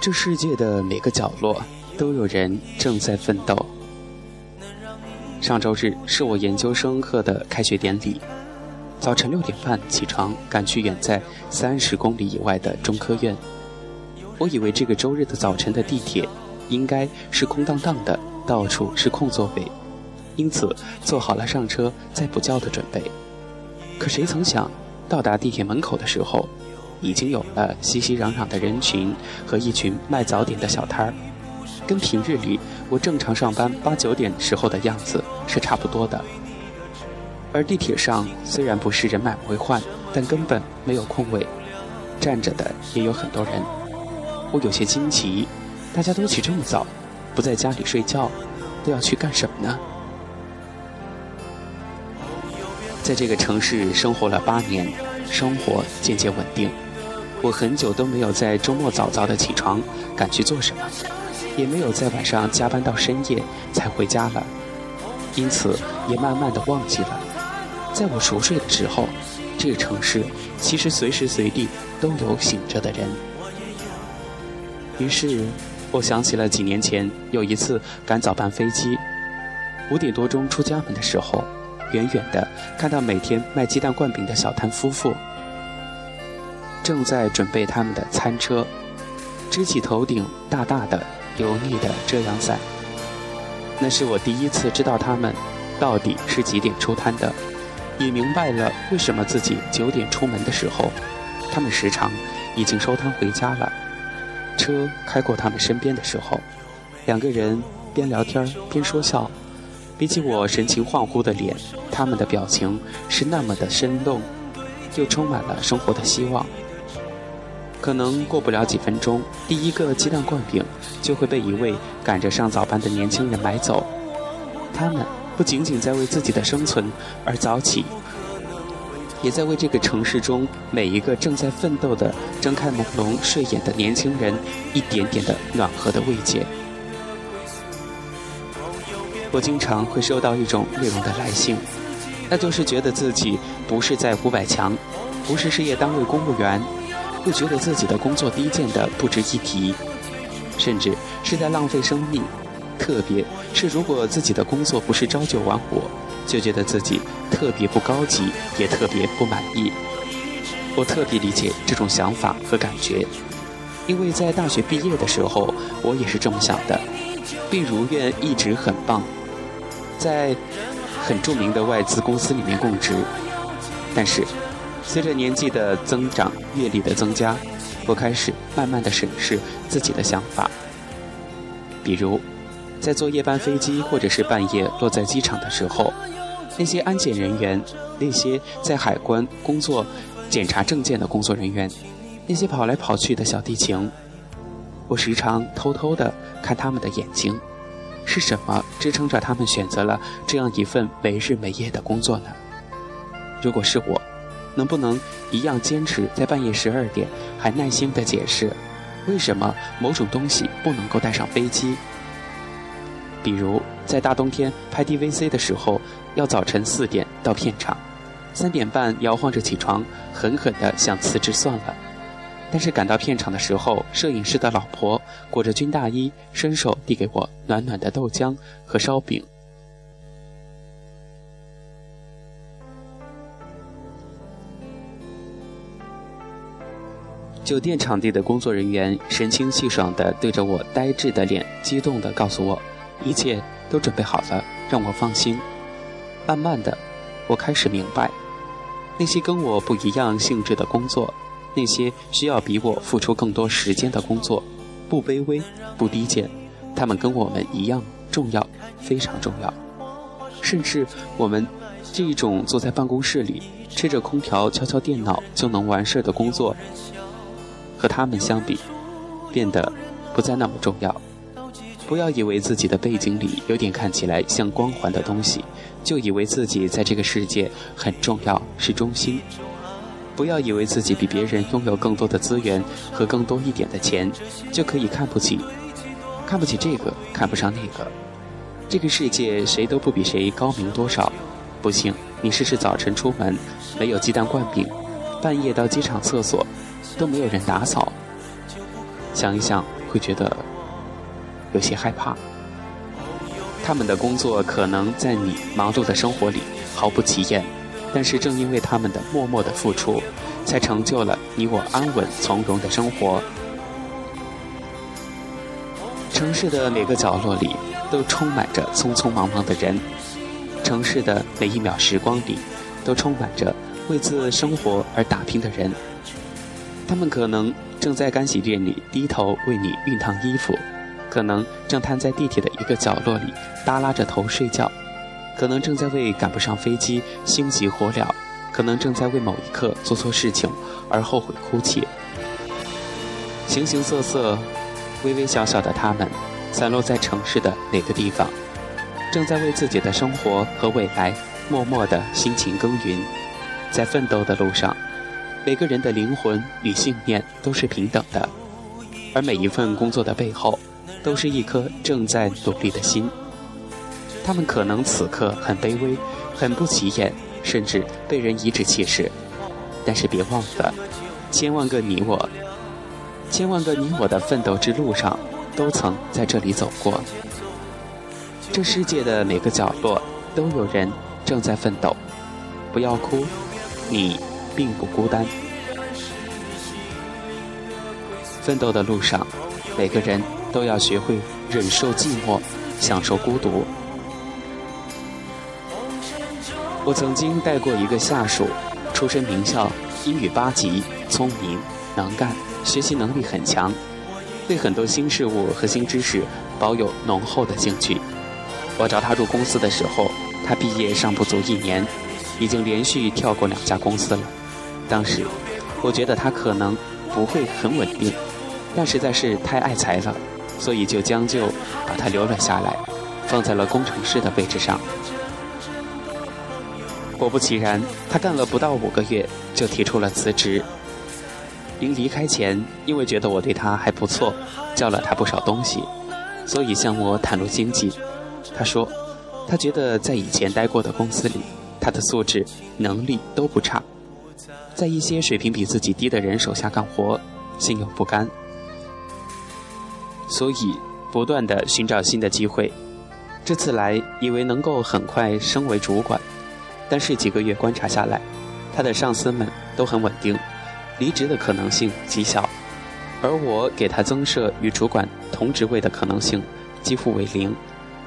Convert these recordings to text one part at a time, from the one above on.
这世界的每个角落都有人正在奋斗。上周日是我研究生课的开学典礼，早晨六点半起床，赶去远在三十公里以外的中科院。我以为这个周日的早晨的地铁应该是空荡荡的，到处是空座位，因此做好了上车再补觉的准备。可谁曾想，到达地铁门口的时候。已经有了熙熙攘攘的人群和一群卖早点的小摊儿，跟平日里我正常上班八九点时候的样子是差不多的。而地铁上虽然不是人满为患，但根本没有空位，站着的也有很多人。我有些惊奇，大家都起这么早，不在家里睡觉，都要去干什么呢？在这个城市生活了八年，生活渐渐稳定。我很久都没有在周末早早的起床赶去做什么，也没有在晚上加班到深夜才回家了，因此也慢慢的忘记了，在我熟睡的时候，这个城市其实随时随地都有醒着的人。于是，我想起了几年前有一次赶早班飞机，五点多钟出家门的时候，远远的看到每天卖鸡蛋灌饼的小摊夫妇。正在准备他们的餐车，支起头顶大大的油腻的遮阳伞。那是我第一次知道他们到底是几点出摊的，也明白了为什么自己九点出门的时候，他们时常已经收摊回家了。车开过他们身边的时候，两个人边聊天边说笑，比起我神情恍惚的脸，他们的表情是那么的生动，又充满了生活的希望。可能过不了几分钟，第一个鸡蛋灌饼就会被一位赶着上早班的年轻人买走。他们不仅仅在为自己的生存而早起，也在为这个城市中每一个正在奋斗的、睁开朦胧睡眼的年轻人一点点的暖和的慰藉。我经常会收到一种内容的来信，那就是觉得自己不是在五百强，不是事业单位公务员。又觉得自己的工作低贱的不值一提，甚至是在浪费生命。特别是如果自己的工作不是朝九晚五，就觉得自己特别不高级，也特别不满意。我特别理解这种想法和感觉，因为在大学毕业的时候，我也是这么想的，并如愿一直很棒，在很著名的外资公司里面供职，但是。随着年纪的增长，阅历的增加，我开始慢慢的审视自己的想法。比如，在坐夜班飞机或者是半夜落在机场的时候，那些安检人员，那些在海关工作检查证件的工作人员，那些跑来跑去的小地勤，我时常偷偷的看他们的眼睛，是什么支撑着他们选择了这样一份没日没夜的工作呢？如果是我。能不能一样坚持在半夜十二点还耐心地解释，为什么某种东西不能够带上飞机？比如在大冬天拍 DVC 的时候，要早晨四点到片场，三点半摇晃着起床，狠狠地想辞职算了。但是赶到片场的时候，摄影师的老婆裹着军大衣，伸手递给我暖暖的豆浆和烧饼。酒店场地的工作人员神清气爽地对着我呆滞的脸，激动地告诉我，一切都准备好了，让我放心。慢慢的，我开始明白，那些跟我不一样性质的工作，那些需要比我付出更多时间的工作，不卑微，不低贱，他们跟我们一样重要，非常重要。甚至我们这种坐在办公室里，吹着空调，敲敲电脑就能完事儿的工作。和他们相比，变得不再那么重要。不要以为自己的背景里有点看起来像光环的东西，就以为自己在这个世界很重要，是中心。不要以为自己比别人拥有更多的资源和更多一点的钱，就可以看不起，看不起这个，看不上那个。这个世界谁都不比谁高明多少。不信，你试试早晨出门没有鸡蛋灌饼，半夜到机场厕所。都没有人打扫。想一想，会觉得有些害怕。他们的工作可能在你忙碌的生活里毫不起眼，但是正因为他们的默默的付出，才成就了你我安稳从容的生活。城市的每个角落里都充满着匆匆忙忙的人，城市的每一秒时光里都充满着为自生活而打拼的人。他们可能正在干洗店里低头为你熨烫衣服。可能正瘫在地铁的一个角落里耷拉着头睡觉，可能正在为赶不上飞机心急火燎，可能正在为某一刻做错事情而后悔哭泣。形形色色、微微小小的他们，散落在城市的哪个地方，正在为自己的生活和未来默默的辛勤耕耘，在奋斗的路上，每个人的灵魂与信念都是平等的，而每一份工作的背后。都是一颗正在努力的心。他们可能此刻很卑微，很不起眼，甚至被人颐指气使。但是别忘了，千万个你我，千万个你我的奋斗之路上，都曾在这里走过。这世界的每个角落，都有人正在奋斗。不要哭，你并不孤单。奋斗的路上，每个人。都要学会忍受寂寞，享受孤独。我曾经带过一个下属，出身名校，英语八级，聪明能干，学习能力很强，对很多新事物和新知识保有浓厚的兴趣。我找他入公司的时候，他毕业尚不足一年，已经连续跳过两家公司了。当时我觉得他可能不会很稳定，但实在是太爱财了。所以就将就把他留了下来，放在了工程师的位置上。果不其然，他干了不到五个月就提出了辞职。临离开前，因为觉得我对他还不错，教了他不少东西，所以向我袒露心迹。他说，他觉得在以前待过的公司里，他的素质、能力都不差，在一些水平比自己低的人手下干活，心有不甘。所以，不断的寻找新的机会。这次来，以为能够很快升为主管，但是几个月观察下来，他的上司们都很稳定，离职的可能性极小，而我给他增设与主管同职位的可能性几乎为零。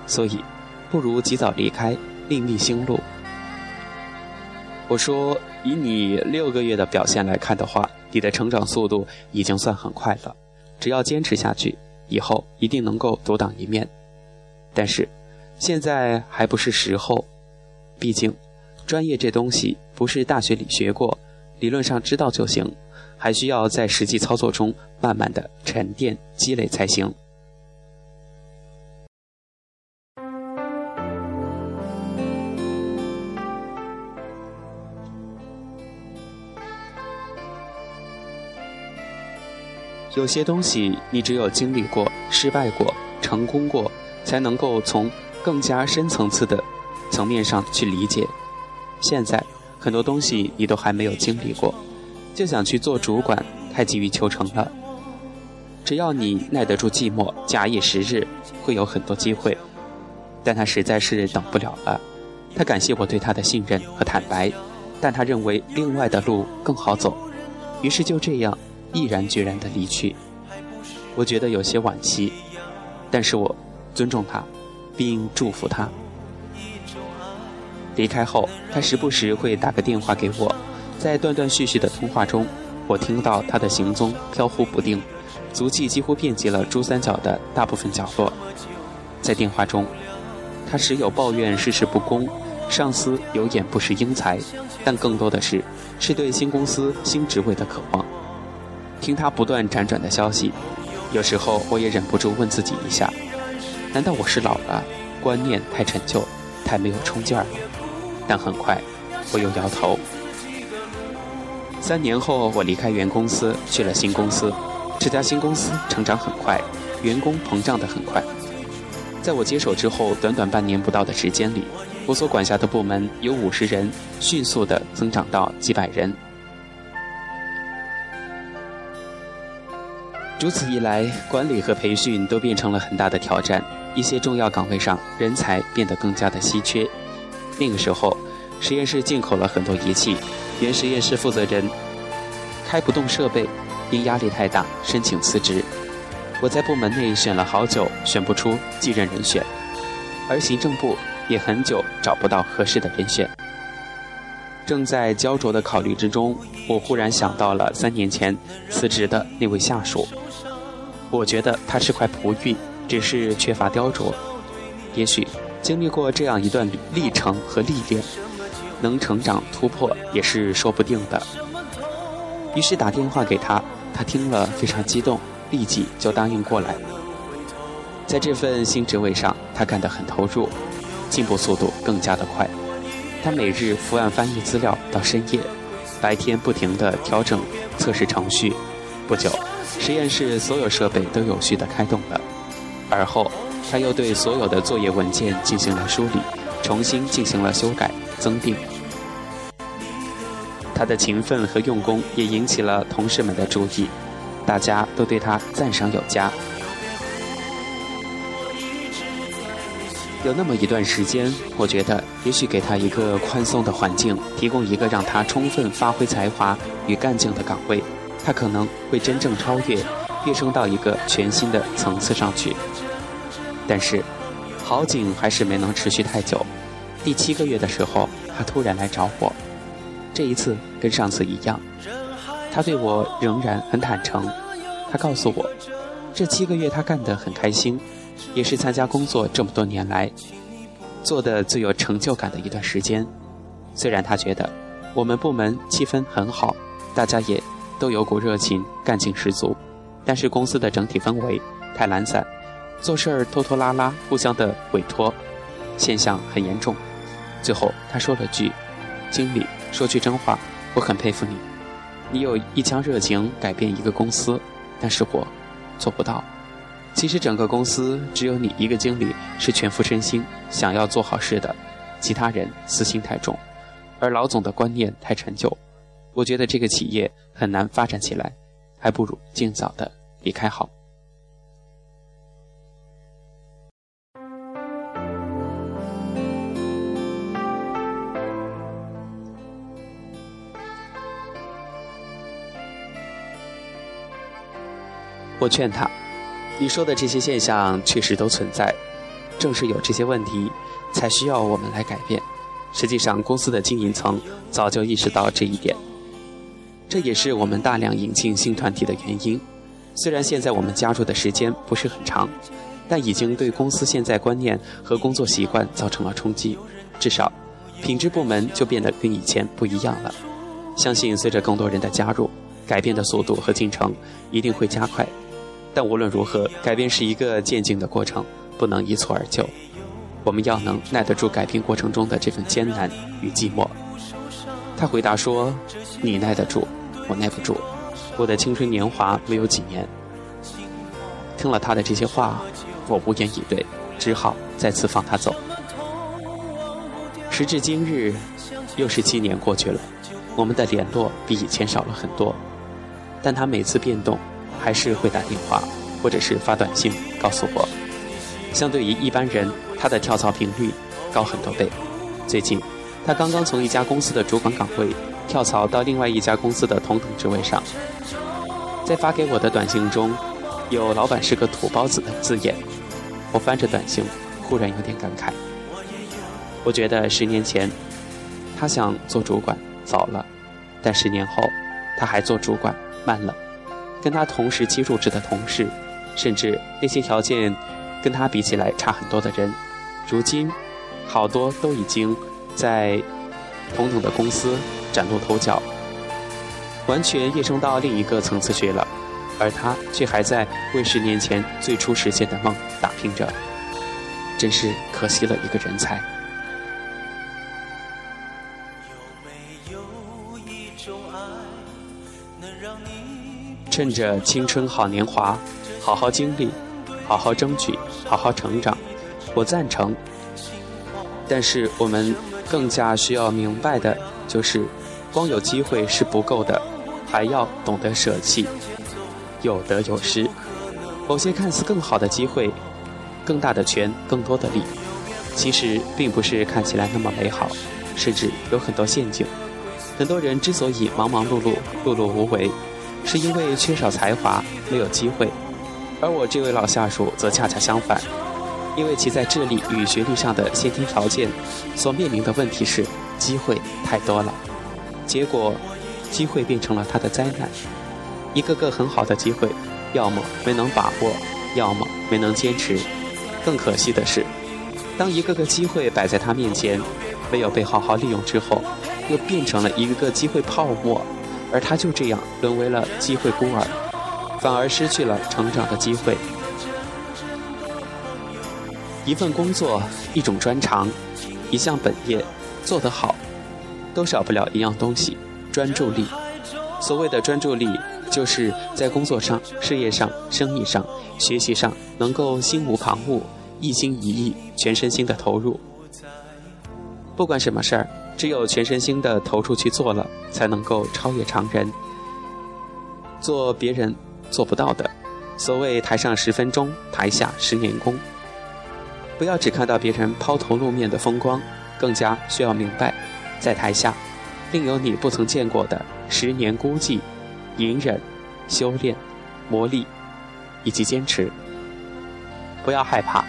所以，不如及早离开，另觅新路。我说，以你六个月的表现来看的话，你的成长速度已经算很快了，只要坚持下去。以后一定能够独当一面，但是现在还不是时候。毕竟，专业这东西不是大学里学过，理论上知道就行，还需要在实际操作中慢慢的沉淀积累才行。有些东西，你只有经历过、失败过、成功过，才能够从更加深层次的层面上去理解。现在很多东西你都还没有经历过，就想去做主管，太急于求成了。只要你耐得住寂寞，假以时日，会有很多机会。但他实在是等不了了。他感谢我对他的信任和坦白，但他认为另外的路更好走，于是就这样。毅然决然的离去，我觉得有些惋惜，但是我尊重他，并祝福他。离开后，他时不时会打个电话给我，在断断续续的通话中，我听到他的行踪飘忽不定，足迹几乎遍及了珠三角的大部分角落。在电话中，他时有抱怨世事不公，上司有眼不识英才，但更多的是是对新公司新职位的渴望。听他不断辗转的消息，有时候我也忍不住问自己一下：难道我是老了，观念太陈旧，太没有冲劲儿了？但很快，我又摇头。三年后，我离开原公司，去了新公司。这家新公司成长很快，员工膨胀得很快。在我接手之后，短短半年不到的时间里，我所管辖的部门由五十人迅速地增长到几百人。如此一来，管理和培训都变成了很大的挑战，一些重要岗位上人才变得更加的稀缺。那个时候，实验室进口了很多仪器，原实验室负责人开不动设备，因压力太大申请辞职。我在部门内选了好久，选不出继任人选，而行政部也很久找不到合适的人选。正在焦灼的考虑之中，我忽然想到了三年前辞职的那位下属。我觉得他是块璞玉，只是缺乏雕琢。也许经历过这样一段历程和历练，能成长突破也是说不定的。于是打电话给他，他听了非常激动，立即就答应过来。在这份新职位上，他干得很投入，进步速度更加的快。他每日伏案翻译资料到深夜，白天不停地调整测试程序。不久，实验室所有设备都有序地开动了。而后，他又对所有的作业文件进行了梳理，重新进行了修改增订。他的勤奋和用功也引起了同事们的注意，大家都对他赞赏有加。有那么一段时间，我觉得也许给他一个宽松的环境，提供一个让他充分发挥才华与干劲的岗位，他可能会真正超越，跃升到一个全新的层次上去。但是，好景还是没能持续太久。第七个月的时候，他突然来找我，这一次跟上次一样，他对我仍然很坦诚。他告诉我，这七个月他干得很开心。也是参加工作这么多年来做的最有成就感的一段时间。虽然他觉得我们部门气氛很好，大家也都有股热情，干劲十足，但是公司的整体氛围太懒散，做事儿拖拖拉拉，互相的委托现象很严重。最后他说了句：“经理，说句真话，我很佩服你，你有一腔热情改变一个公司，但是我做不到。”其实整个公司只有你一个经理是全副身心想要做好事的，其他人私心太重，而老总的观念太陈旧，我觉得这个企业很难发展起来，还不如尽早的离开好。我劝他。你说的这些现象确实都存在，正是有这些问题，才需要我们来改变。实际上，公司的经营层早就意识到这一点，这也是我们大量引进新团体的原因。虽然现在我们加入的时间不是很长，但已经对公司现在观念和工作习惯造成了冲击。至少，品质部门就变得跟以前不一样了。相信随着更多人的加入，改变的速度和进程一定会加快。但无论如何，改变是一个渐进的过程，不能一蹴而就。我们要能耐得住改变过程中的这份艰难与寂寞。他回答说：“你耐得住，我耐不住。我的青春年华没有几年。”听了他的这些话，我无言以对，只好再次放他走。时至今日，又是七年过去了，我们的联络比以前少了很多，但他每次变动。还是会打电话，或者是发短信告诉我。相对于一般人，他的跳槽频率高很多倍。最近，他刚刚从一家公司的主管岗位跳槽到另外一家公司的同等职位上。在发给我的短信中，有“老板是个土包子”的字眼。我翻着短信，忽然有点感慨。我觉得十年前，他想做主管早了，但十年后，他还做主管慢了。跟他同时期入职的同事，甚至那些条件跟他比起来差很多的人，如今好多都已经在同等的公司崭露头角，完全跃升到另一个层次去了，而他却还在为十年前最初实现的梦打拼着，真是可惜了一个人才。趁着青春好年华，好好经历，好好争取，好好成长，我赞成。但是我们更加需要明白的就是，光有机会是不够的，还要懂得舍弃。有得有失。某些看似更好的机会、更大的权、更多的利，其实并不是看起来那么美好，甚至有很多陷阱。很多人之所以忙忙碌碌、碌碌无为，是因为缺少才华，没有机会。而我这位老下属则恰恰相反，因为其在智力与学历上的先天条件，所面临的问题是机会太多了，结果机会变成了他的灾难。一个个很好的机会，要么没能把握，要么没能坚持。更可惜的是，当一个个机会摆在他面前，没有被好好利用之后。又变成了一个个机会泡沫，而他就这样沦为了机会孤儿，反而失去了成长的机会。一份工作，一种专长，一项本业，做得好，都少不了一样东西——专注力。所谓的专注力，就是在工作上、事业上、生意上、学习上，能够心无旁骛、一心一意、全身心的投入。不管什么事儿。只有全身心的投出去做了，才能够超越常人，做别人做不到的。所谓台上十分钟，台下十年功。不要只看到别人抛头露面的风光，更加需要明白，在台下，另有你不曾见过的十年孤寂、隐忍、修炼、磨砺以及坚持。不要害怕，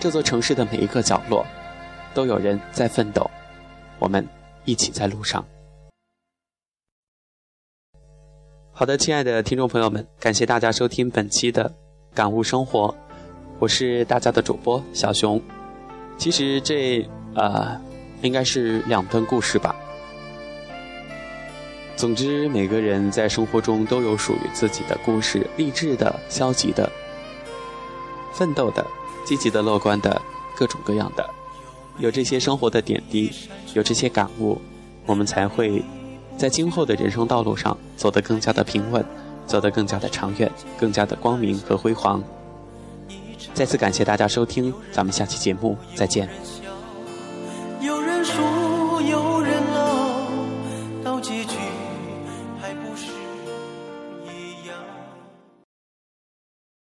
这座城市的每一个角落，都有人在奋斗。我们一起在路上。好的，亲爱的听众朋友们，感谢大家收听本期的《感悟生活》，我是大家的主播小熊。其实这呃，应该是两段故事吧。总之，每个人在生活中都有属于自己的故事，励志的、消极的、奋斗的、积极的、乐观的，各种各样的。有这些生活的点滴，有这些感悟，我们才会在今后的人生道路上走得更加的平稳，走得更加的长远，更加的光明和辉煌。再次感谢大家收听，咱们下期节目再见。